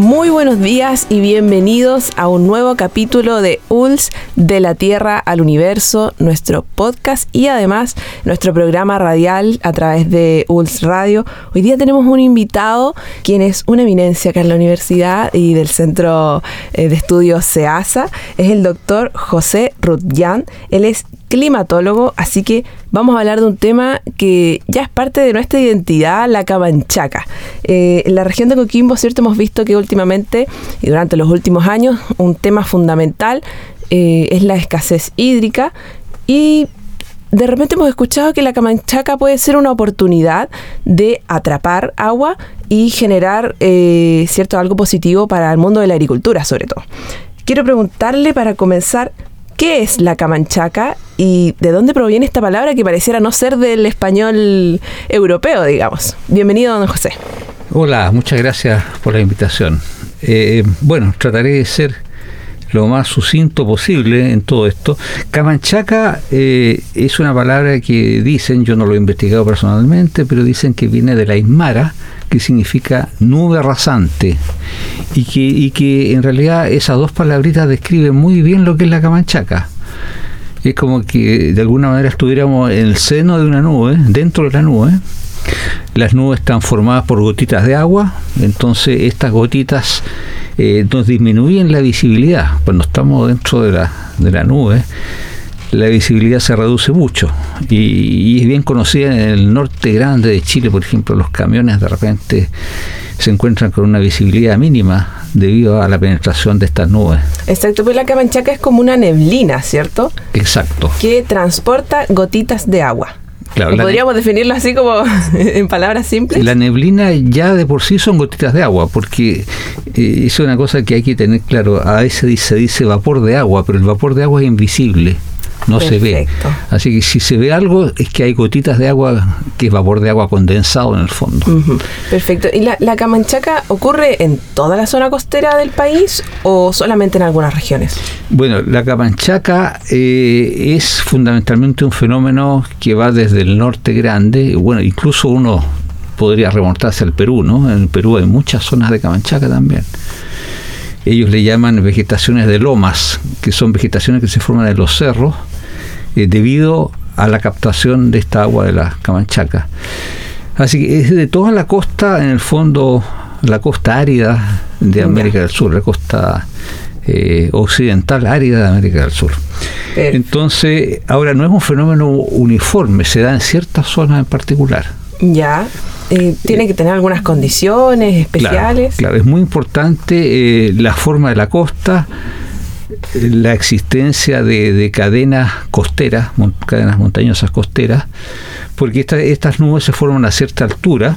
Muy buenos días y bienvenidos a un nuevo capítulo de ULS de la Tierra al Universo, nuestro podcast y además nuestro programa radial a través de ULS Radio. Hoy día tenemos un invitado quien es una eminencia acá en la universidad y del Centro eh, de Estudios SEASA. Es el doctor José Rutjan. Él es climatólogo, así que vamos a hablar de un tema que ya es parte de nuestra identidad, la camanchaca. Eh, en la región de Coquimbo, ¿cierto? Hemos visto que últimamente y durante los últimos años un tema fundamental eh, es la escasez hídrica y de repente hemos escuchado que la camanchaca puede ser una oportunidad de atrapar agua y generar eh, cierto algo positivo para el mundo de la agricultura sobre todo. Quiero preguntarle para comenzar ¿Qué es la camanchaca y de dónde proviene esta palabra que pareciera no ser del español europeo, digamos? Bienvenido, don José. Hola, muchas gracias por la invitación. Eh, bueno, trataré de ser lo más sucinto posible en todo esto. Camanchaca eh, es una palabra que dicen, yo no lo he investigado personalmente, pero dicen que viene de la Aymara, que significa nube rasante, y que, y que en realidad esas dos palabritas describen muy bien lo que es la Camanchaca. Es como que de alguna manera estuviéramos en el seno de una nube, dentro de la nube. Las nubes están formadas por gotitas de agua, entonces estas gotitas eh, nos disminuyen la visibilidad. Cuando estamos dentro de la, de la nube, la visibilidad se reduce mucho y, es bien conocida en el norte grande de Chile, por ejemplo, los camiones de repente se encuentran con una visibilidad mínima debido a la penetración de estas nubes. Exacto, pues la camanchaca es como una neblina, ¿cierto? Exacto. Que transporta gotitas de agua. Claro, podríamos definirlo así como en palabras simples. La neblina ya de por sí son gotitas de agua, porque eh, es una cosa que hay que tener claro. A veces se dice vapor de agua, pero el vapor de agua es invisible no se ve. Así que si se ve algo es que hay gotitas de agua, que es vapor de agua condensado en el fondo. Perfecto. ¿Y la, la, camanchaca ocurre en toda la zona costera del país o solamente en algunas regiones? Bueno, la camanchaca eh, es fundamentalmente un fenómeno que va desde el norte grande, bueno, incluso uno podría remontarse al Perú, ¿no? En el Perú hay muchas zonas de camanchaca también ellos le llaman vegetaciones de lomas, que son vegetaciones que se forman en los cerros eh, debido a la captación de esta agua de la Camanchaca. Así que es de toda la costa, en el fondo, la costa árida de América del Sur, la costa eh, occidental árida de América del Sur. Entonces, ahora no es un fenómeno uniforme, se da en ciertas zonas en particular. Ya. Eh, tiene que tener algunas condiciones especiales. Claro, es muy importante eh, la forma de la costa, la existencia de, cadenas costeras, cadenas montañosas costeras, porque estas nubes se forman a cierta altura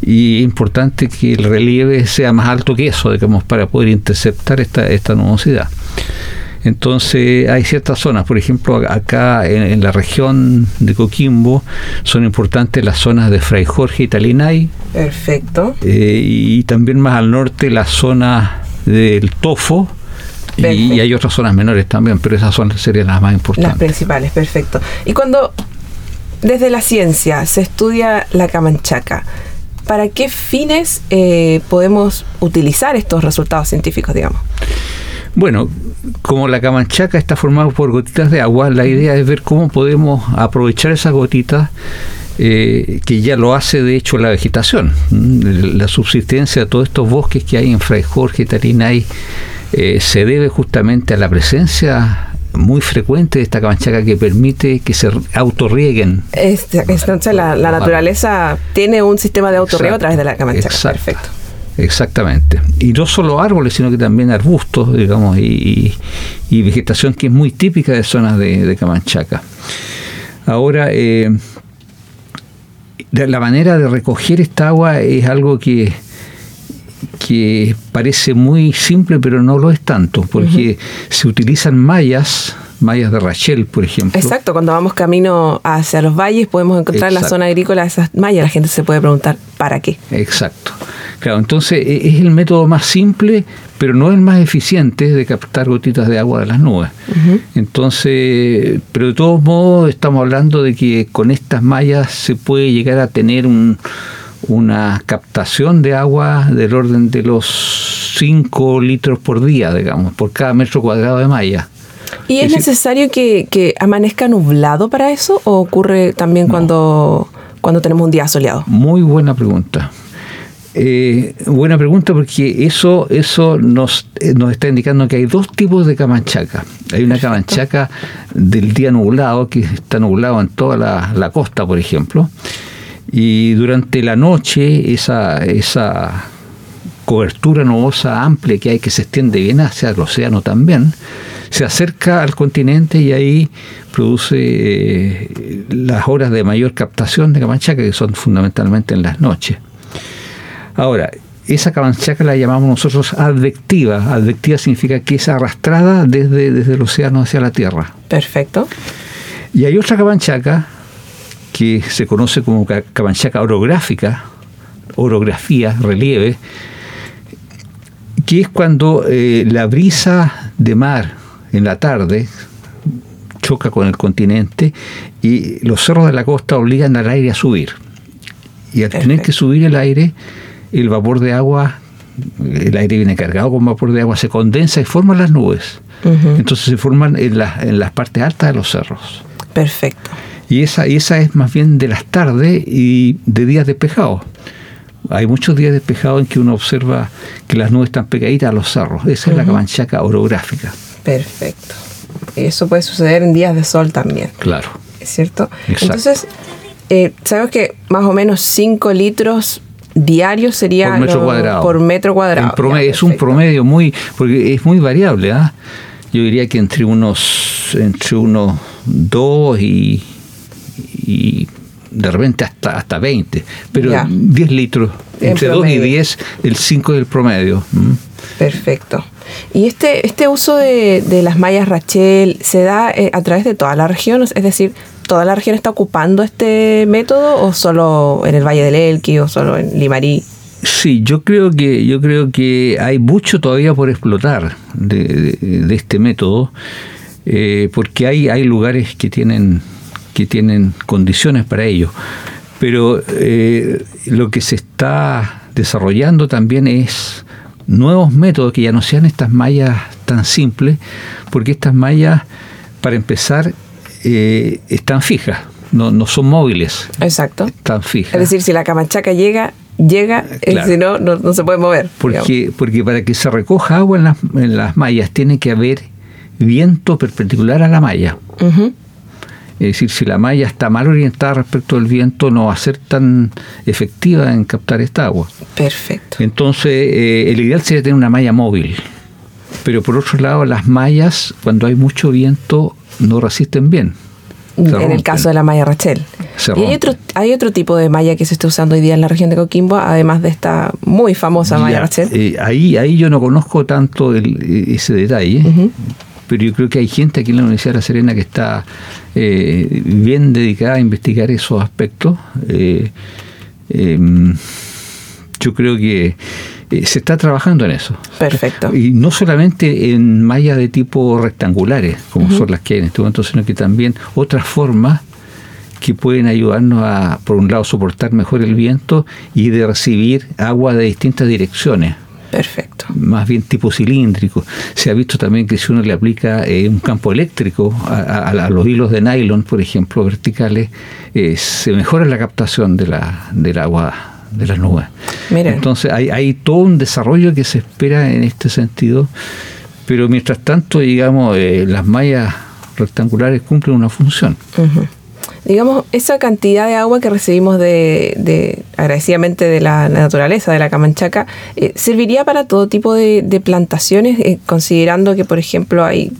y es importante que el relieve sea más alto que eso, digamos, para poder interceptar esta, esta nubosidad. Entonces hay ciertas zonas, por ejemplo, acá en, la región de Coquimbo son importantes las zonas de Fray Jorge y Talinay. Perfecto. Eh, y también más al norte la zona del Tofo. Y, hay otras zonas menores también, pero esas zonas serían las más importantes. Las principales, perfecto. Y cuando desde la ciencia se estudia la camanchaca, ¿para qué fines eh, podemos utilizar estos resultados científicos, digamos? Bueno, como la camanchaca está formada por gotitas de agua, la idea es ver cómo podemos aprovechar esas gotitas eh, que ya lo hace de hecho la vegetación. La subsistencia de todos estos bosques que hay en Fray Jorge, Tarinay, eh, se debe justamente a la presencia muy frecuente de esta camanchaca que permite que se autorrieguen. entonces la, naturaleza tiene un sistema de autorriego a través de la camanchaca. Perfecto. Exactamente. Y no solo árboles, sino que también arbustos, digamos, y, vegetación que es muy típica de zonas de, Camanchaca. Ahora, eh, la manera de recoger esta agua es algo que, que parece muy simple, pero no lo es tanto, porque se utilizan mallas mallas de Rachel, por ejemplo. Exacto, cuando vamos camino hacia los valles podemos encontrar en la zona agrícola esas mallas. La gente se puede preguntar, ¿para qué? Exacto. Claro, entonces e, es el método más simple, pero no el más eficiente de captar gotitas de agua de las nubes. Entonces, pero de todos modos estamos hablando de que con estas mallas se puede llegar a tener una captación de agua del orden de los 5 litros por día, digamos, por cada metro cuadrado de malla. ¿Y es, necesario que, amanezca nublado para eso o ocurre también cuando, cuando tenemos un día soleado? Muy buena pregunta. Eh, buena pregunta porque eso, eso nos, eh, nos está indicando que hay dos tipos de camanchaca. Hay una camanchaca del día nublado, que está nublado en toda la, costa, por ejemplo, y durante la noche esa, esa cobertura nubosa amplia que hay, que se extiende bien hacia el océano también, se acerca al continente y ahí produce eh, las horas de mayor captación de camanchaca, que son fundamentalmente en las noches. Ahora, esa camanchaca la llamamos nosotros advectiva. Advectiva significa que es arrastrada desde, desde el océano hacia la Tierra. Perfecto. Y hay otra camanchaca que se conoce como camanchaca orográfica, orografía, relieve, que es cuando eh, la brisa de mar en la tarde choca con el continente y los cerros de la costa obligan al aire a subir. Y al tener que subir el aire, el vapor de agua, el aire viene cargado con vapor de agua, se condensa y forma las nubes. Entonces se forman en, en las partes altas de los cerros. Perfecto. Y esa, y esa es más bien de las tardes y de días despejados. Hay muchos días despejados en que uno observa que las nubes están pegaditas a los cerros. Esa es la camanchaca orográfica. Perfecto. Eso puede suceder en días de sol también. Claro. ¿Es cierto? Entonces, eh, sabemos que más o menos 5 litros diario sería por metro cuadrado. Por metro cuadrado. es un promedio muy, porque es muy variable. ¿ah? Yo diría que entre unos, entre unos 2 y, y de repente hasta, hasta 20, pero 10 litros, entre 2 y 10, el 5 es el promedio. Perfecto. ¿Y este, este uso de, de las mallas Rachel se da eh, a través de toda la región? Es decir, ¿toda la región está ocupando este método o solo en el Valle del Elqui o solo en Limarí? Sí, yo creo que yo creo que hay mucho todavía por explotar de, este método, eh, porque hay, hay lugares que tienen que tienen condiciones para ello. Pero eh, lo que se está desarrollando también es nuevos métodos que ya no sean estas mallas tan simples, porque estas mallas, para empezar, eh, están fijas, no, no son móviles. Exacto. Están fijas. Es decir, si la camachaca llega, llega, eh, si no, no, se puede mover. Porque, porque para que se recoja agua en las, en las mallas tiene que haber viento perpendicular a la malla. Es decir, si la malla está mal orientada respecto al viento, no va a ser tan efectiva en captar esta agua. Perfecto. Entonces, eh, el ideal sería tener una malla móvil. Pero por otro lado, las mallas, cuando hay mucho viento, no resisten bien. En el caso de la malla Rachel. y hay otro, hay otro tipo de malla que se está usando hoy día en la región de Coquimbo, además de esta muy famosa malla Rachel. Eh, ahí, ahí yo no conozco tanto ese detalle, pero yo creo que hay gente aquí en la Universidad de La Serena que está eh, bien dedicada a investigar esos aspectos. Eh, em, yo creo que eh, se está trabajando en eso. Perfecto. Y no solamente en mallas de tipo rectangulares, como son las que hay en este momento, sino que también otras formas que pueden ayudarnos a, por un lado, soportar mejor el viento y de recibir agua de distintas direcciones. Perfecto. Más bien tipo cilíndrico. Se ha visto también que si uno le aplica eh, un campo eléctrico a, los hilos de nylon, por ejemplo, verticales, eh, se mejora la captación de la, del agua de las nubes. Entonces hay, hay todo un desarrollo que se espera en este sentido, Pero mientras tanto, digamos, eh, las mallas rectangulares cumplen una función. Digamos, esa cantidad de agua que recibimos de, de agradecidamente de la naturaleza, de la Camanchaca, eh, ¿serviría para todo tipo de, plantaciones, eh, considerando que, por ejemplo, hay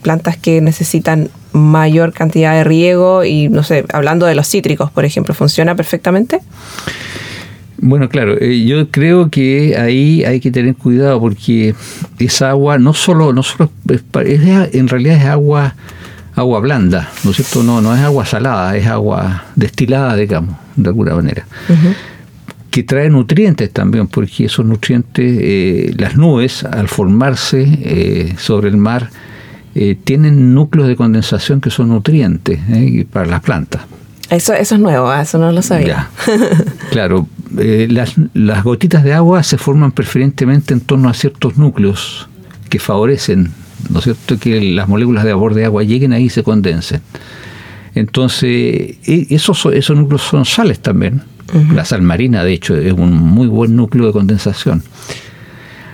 plantas que necesitan mayor cantidad de riego y, no sé, hablando de los cítricos, por ejemplo, ¿funciona perfectamente? Bueno, claro, eh, yo creo que ahí hay que tener cuidado porque esa agua no solo, no solo es, en realidad es agua agua blanda, ¿no es cierto? No, no es agua salada, es agua destilada, digamos, de alguna manera. Que trae nutrientes también, porque esos nutrientes, eh, las nubes, al formarse eh, sobre el mar, tienen núcleos de condensación que son nutrientes para las plantas. Eso, eso es nuevo, ah, eso no lo sabía. claro, eh, las, las gotitas de agua se forman preferentemente en torno a ciertos núcleos que favorecen, ¿no es cierto?, que las moléculas de vapor de agua lleguen ahí y se condensen. Entonces, e, esos, esos núcleos son sales también. La sal marina, de hecho, es un muy buen núcleo de condensación.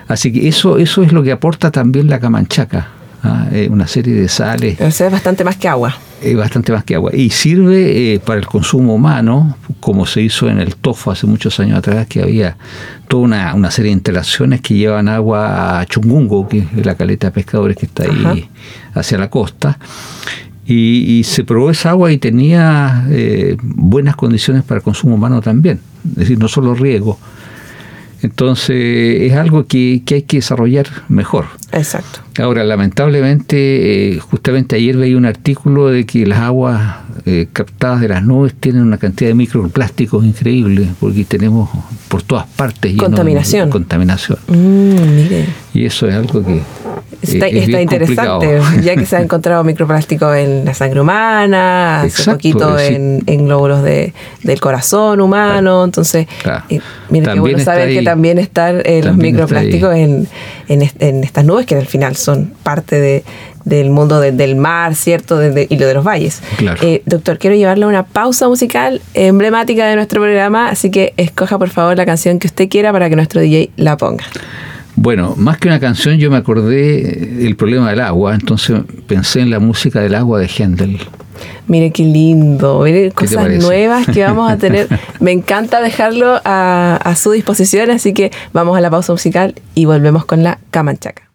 Así que eso, eso es lo que aporta también la camanchaca. ¿Ah? Eh, una serie de sales. es bastante más que agua. Es bastante más que agua. Y sirve eh, para el consumo humano, como se hizo en el tofu hace muchos años atrás, que había toda una, una serie de instalaciones que llevan agua a Chungungo, que es la caleta de pescadores que está ahí hacia la costa. Y, se probó esa agua y tenía eh, buenas condiciones para el consumo humano también. Es decir, no solo riego. Entonces es algo que, que hay que desarrollar mejor. Exacto. Ahora, lamentablemente, eh, justamente ayer veía un artículo de que las aguas eh, captadas de las nubes tienen una cantidad de microplásticos increíble, porque tenemos por todas partes contaminación. contaminación. Mm, mire. Y eso es algo que Está, interesante, ya que se ha encontrado microplástico en la sangre humana, hace poquito en, en, glóbulos de, del corazón humano, entonces, eh, mire qué bueno saber que también están los microplásticos en, en, estas nubes que al final son parte de, del mundo del mar, ¿cierto? De, y lo de los valles. Eh, doctor, quiero llevarle una pausa musical emblemática de nuestro programa, así que escoja por favor la canción que usted quiera para que nuestro DJ la ponga. Bueno, más que una canción, yo me acordé del problema del agua, entonces pensé en la música del agua de Händel. Mire qué lindo, mire cosas nuevas que vamos a tener. Me encanta dejarlo a, a su disposición, así que vamos a la pausa musical y volvemos con la Camanchaca.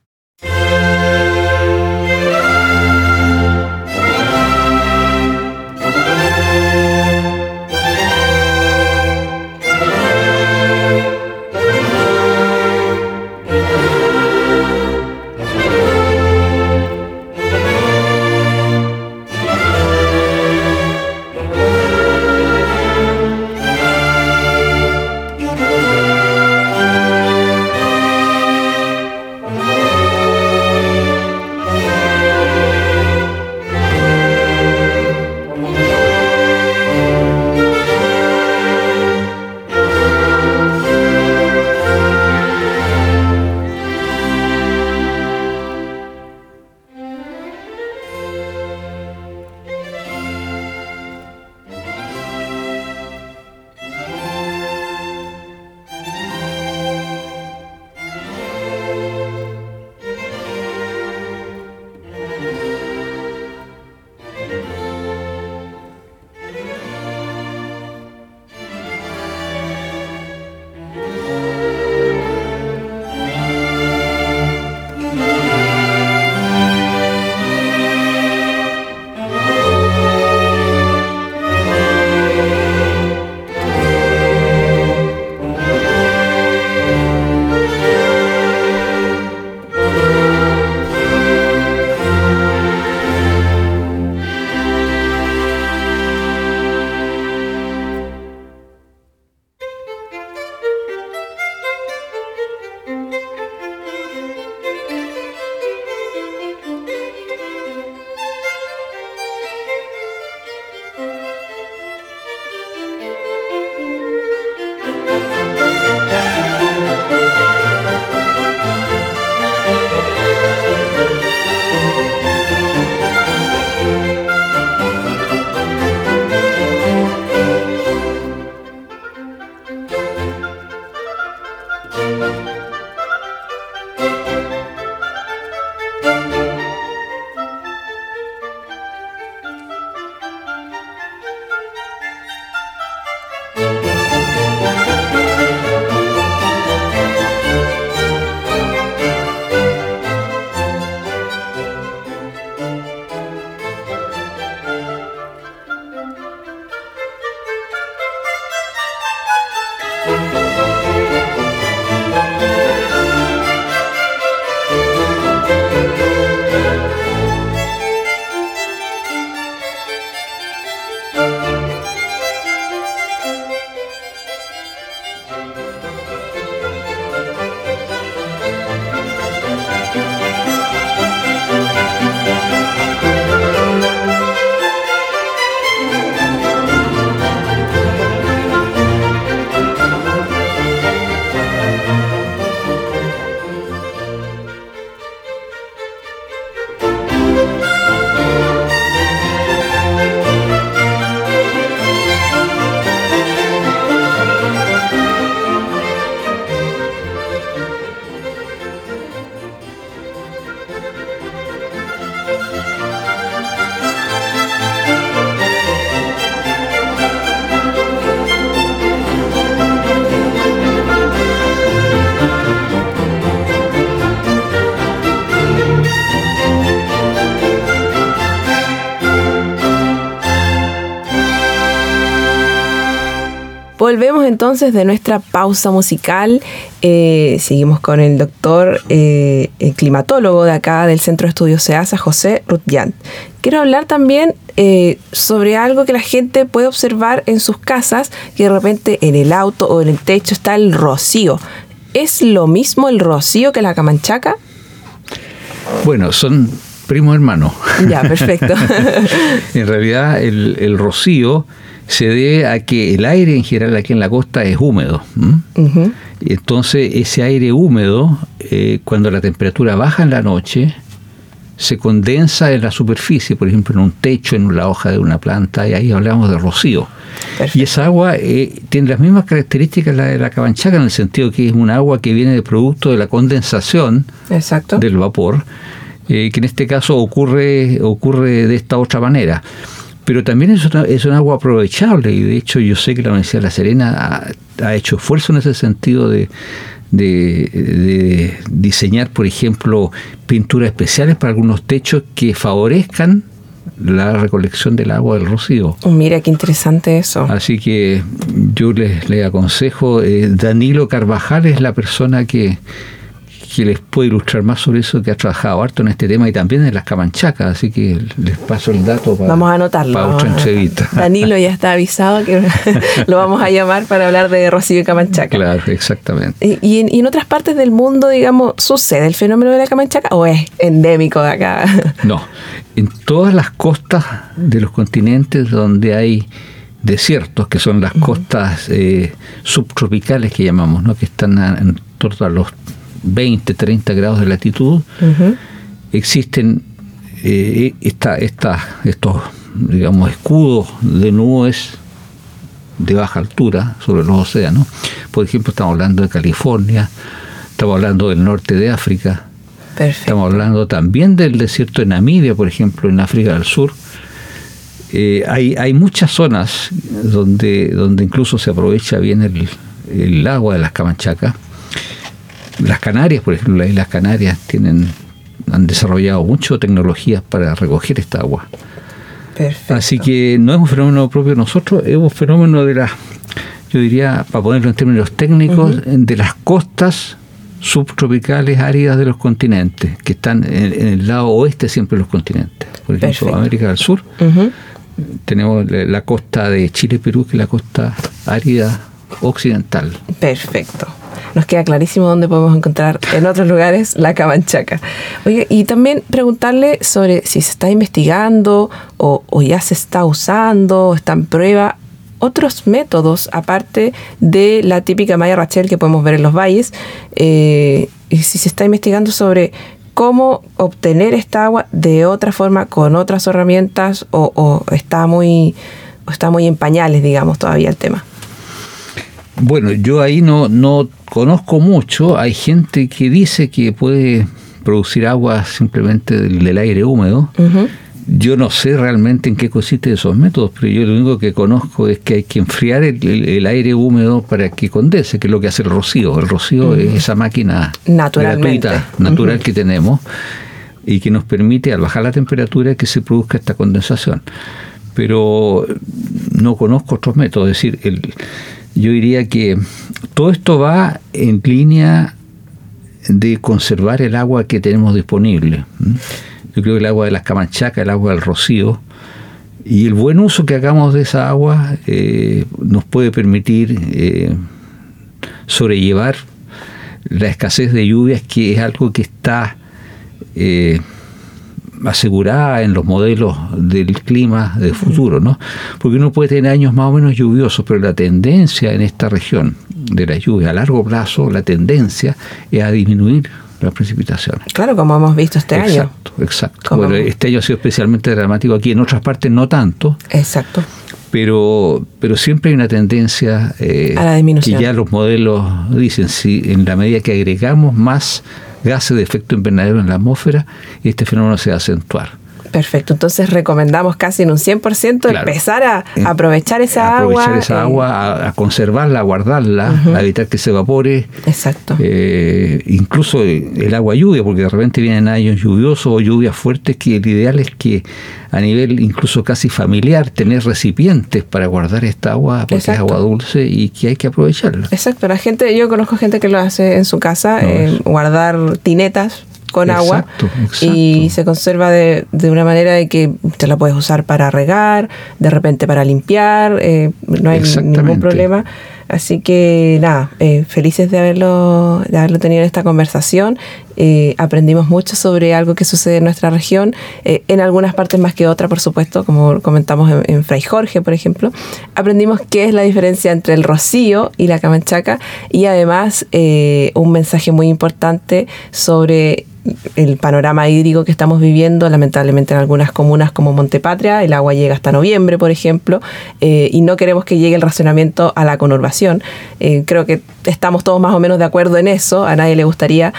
Volvemos entonces de nuestra pausa musical. Eh, seguimos con el doctor eh, el climatólogo de acá del Centro de Estudios SEASA, José Rutjan. Quiero hablar también eh, sobre algo que la gente puede observar en sus casas, que de repente en el auto o en el techo está el rocío. ¿Es lo mismo el rocío que la camanchaca? Bueno, son primos hermanos. Ya, perfecto. en realidad el, rocío se debe a que el aire en general aquí en la costa es húmedo. Entonces ese aire húmedo, eh, cuando la temperatura baja en la noche, se condensa en la superficie, por ejemplo en un techo, en la hoja de una planta, y ahí hablamos de rocío. Y esa agua eh, tiene las mismas características la de la cabanchaca, en el sentido que es un agua que viene de producto de la condensación del vapor, eh, que en este caso ocurre, ocurre de esta otra manera. Pero también es, es un agua aprovechable y de hecho yo sé que la Universidad de La Serena ha hecho esfuerzo en ese sentido de, de, diseñar, por ejemplo, pinturas especiales para algunos techos que favorezcan la recolección del agua del rocío. Oh, mira qué interesante eso. Así que yo les, les aconsejo, eh, Danilo Carvajal es la persona que, que les puede ilustrar más sobre eso, que ha trabajado harto en este tema y también en las camanchacas, así que les paso el dato para, vamos a anotarlo, para otra entrevista. Danilo ya está avisado que lo vamos a llamar para hablar de Rocío y Camanchaca. Claro, exactamente. ¿Y, en, y, en, otras partes del mundo, digamos, sucede el fenómeno de la Camanchaca o es endémico de acá? No, en todas las costas de los continentes donde hay desiertos, que son las costas eh, subtropicales que llamamos, ¿no? que están en torno a los 20, 30 grados de latitud, existen eh, esta, estos digamos, escudos de nubes de baja altura sobre los océanos. Por ejemplo, estamos hablando de California, estamos hablando del norte de África, estamos hablando también del desierto de Namibia, por ejemplo, en África del Sur. Eh, hay, hay muchas zonas donde, donde incluso se aprovecha bien el, el agua de las camanchacas las Canarias, por ejemplo, las Islas Canarias tienen, han desarrollado mucho tecnologías para recoger esta agua. Así que no es un fenómeno propio de nosotros, es un fenómeno de las, yo diría, para ponerlo en términos técnicos, de las costas subtropicales áridas de los continentes, que están en, el lado oeste siempre de los continentes. Por ejemplo, América del Sur, tenemos la costa de Chile y Perú, que es la costa árida occidental. Perfecto nos queda clarísimo dónde podemos encontrar en otros lugares la cabanchaca. Oye, y también preguntarle sobre si se está investigando o, ya se está usando, o está en prueba otros métodos aparte de la típica malla Rachel que podemos ver en los valles, eh, y si se está investigando sobre cómo obtener esta agua de otra forma con otras herramientas o está muy o está muy en pañales, digamos, todavía el tema. Bueno, yo ahí no, no conozco mucho. Hay gente que dice que puede producir agua simplemente del, aire húmedo. Yo no sé realmente en qué consiste esos métodos, pero yo lo único que conozco es que hay que enfriar el, aire húmedo para que condense, que es lo que hace el rocío. El rocío es esa máquina gratuita, natural que tenemos y que nos permite, al bajar la temperatura, que se produzca esta condensación. Pero no conozco otros métodos, es decir, el, yo diría que todo esto va en línea de conservar el agua que tenemos disponible. Yo creo que el agua de las camanchacas, el agua del rocío, y el buen uso que hagamos de esa agua eh, nos puede permitir eh, sobrellevar la escasez de lluvias, que es algo que está eh, asegurada en los modelos del clima del futuro, ¿no? Porque uno puede tener años más o menos lluviosos, pero la tendencia en esta región de la lluvia a largo plazo, la tendencia es a disminuir las precipitaciones. Claro, como hemos visto este año. Exacto, exacto. este año ha sido especialmente dramático aquí, en otras partes no tanto. Exacto. Pero, pero siempre hay una tendencia eh, a la disminución. que ya los modelos dicen, si en la medida que agregamos más gases de efecto invernadero en la atmósfera, este fenómeno se va a acentuar. Perfecto, entonces recomendamos casi en un 100% empezar a aprovechar esa agua. Aprovechar esa agua, a, conservarla, a guardarla, a evitar que se evapore. Exacto. incluso el agua lluvia, porque de repente vienen años lluviosos o lluvias fuertes, que el ideal es que a nivel incluso casi familiar, tener recipientes para guardar esta agua, porque es agua dulce y que hay que aprovecharla. Exacto, la gente, yo conozco gente que lo hace en su casa, guardar tinetas con agua y se conserva de, de, una manera de que te la puedes usar para regar, de repente para limpiar, eh, no hay ningún problema. Así que nada, eh, felices de haberlo, de haberlo tenido en esta conversación. Eh, aprendimos mucho sobre algo que sucede en nuestra región, eh, en algunas partes más que otra, por supuesto, como comentamos en, Fray Jorge, por ejemplo. Aprendimos qué es la diferencia entre el rocío y la camanchaca y además un mensaje muy importante sobre el panorama hídrico que estamos viviendo, lamentablemente en algunas comunas como Montepatria, el agua llega hasta noviembre, por ejemplo, y no queremos que llegue el racionamiento a la conurbación eh, creo que estamos todos más o menos de acuerdo en eso, a nadie le gustaría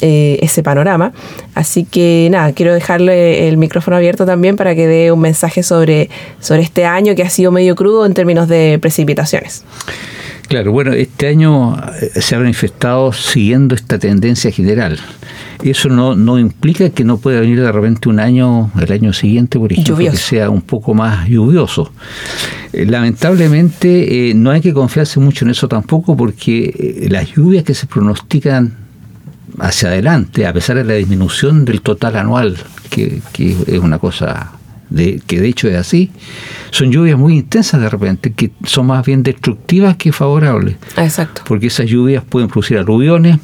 eh, ese panorama. Así que nada, quiero dejarle el micrófono abierto también para que dé un mensaje sobre, sobre este año que ha sido medio crudo en términos de precipitaciones. Claro, bueno, este año eh, se ha manifestado siguiendo esta tendencia general. Eso no, no implica que no pueda venir de repente un año, el año siguiente, por ejemplo, que sea un poco más lluvioso. Eh, lamentablemente eh, no hay que confiarse mucho en eso tampoco porque las lluvias que se pronostican hacia adelante, a pesar de la disminución del total anual, que, que es una cosa de, que de hecho es así, son lluvias muy intensas de repente, que son más bien destructivas que favorables. Exacto. Porque esas lluvias pueden producir aluviones,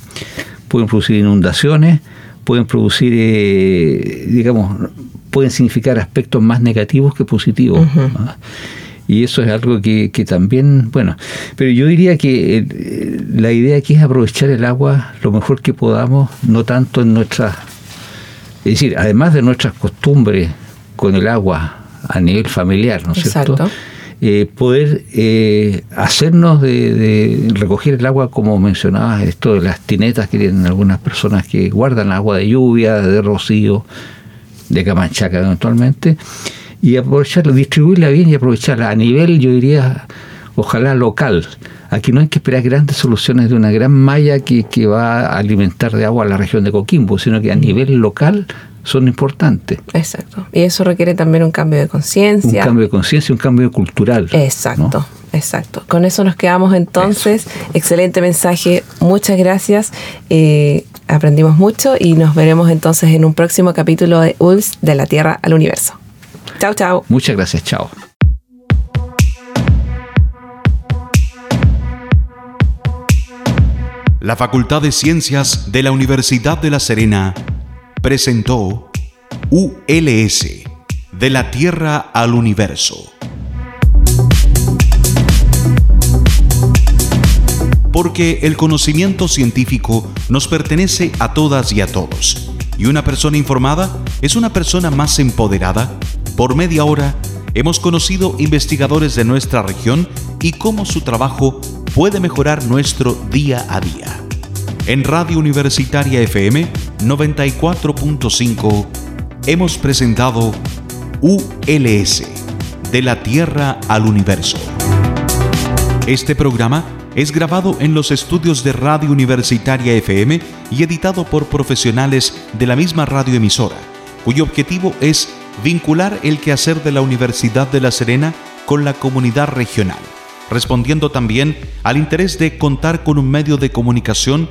pueden producir inundaciones, pueden producir, eh, digamos, pueden significar aspectos más negativos que positivos. Y eso es algo que, que, también, bueno, pero yo diría que eh, la idea aquí es aprovechar el agua lo mejor que podamos, no tanto en nuestras, es decir, además de nuestras costumbres con el agua a nivel familiar, ¿no es cierto? Eh, poder eh, hacernos de, recoger el agua, como mencionabas, esto de las tinetas que tienen algunas personas que guardan agua de lluvia, de rocío, de camanchaca eventualmente, y aprovecharla, distribuirla bien y aprovecharla a nivel, yo diría, ojalá local. Aquí no hay que esperar grandes soluciones de una gran malla que, que va a alimentar de agua a la región de Coquimbo, sino que a nivel local son importantes. Exacto. Y eso requiere también un cambio de conciencia. Un cambio de conciencia, un cambio cultural. Exacto. Exacto. Con eso nos quedamos entonces. Excelente mensaje. Muchas gracias. Eh, aprendimos mucho y nos veremos entonces en un próximo capítulo de ULS de la Tierra al Universo. Chao, chao. Muchas gracias. Chao. La Facultad de Ciencias de la Universidad de La Serena presentó ULS, de la Tierra al Universo. Porque el conocimiento científico nos pertenece a todas y a todos, y una persona informada es una persona más empoderada. Por media hora hemos conocido investigadores de nuestra región y cómo su trabajo puede mejorar nuestro día a día. En Radio Universitaria FM 94.5 hemos presentado ULS, de la Tierra al Universo. Este programa es grabado en los estudios de Radio Universitaria FM y editado por profesionales de la misma radioemisora, cuyo objetivo es vincular el quehacer de la Universidad de La Serena con la comunidad regional, respondiendo también al interés de contar con un medio de comunicación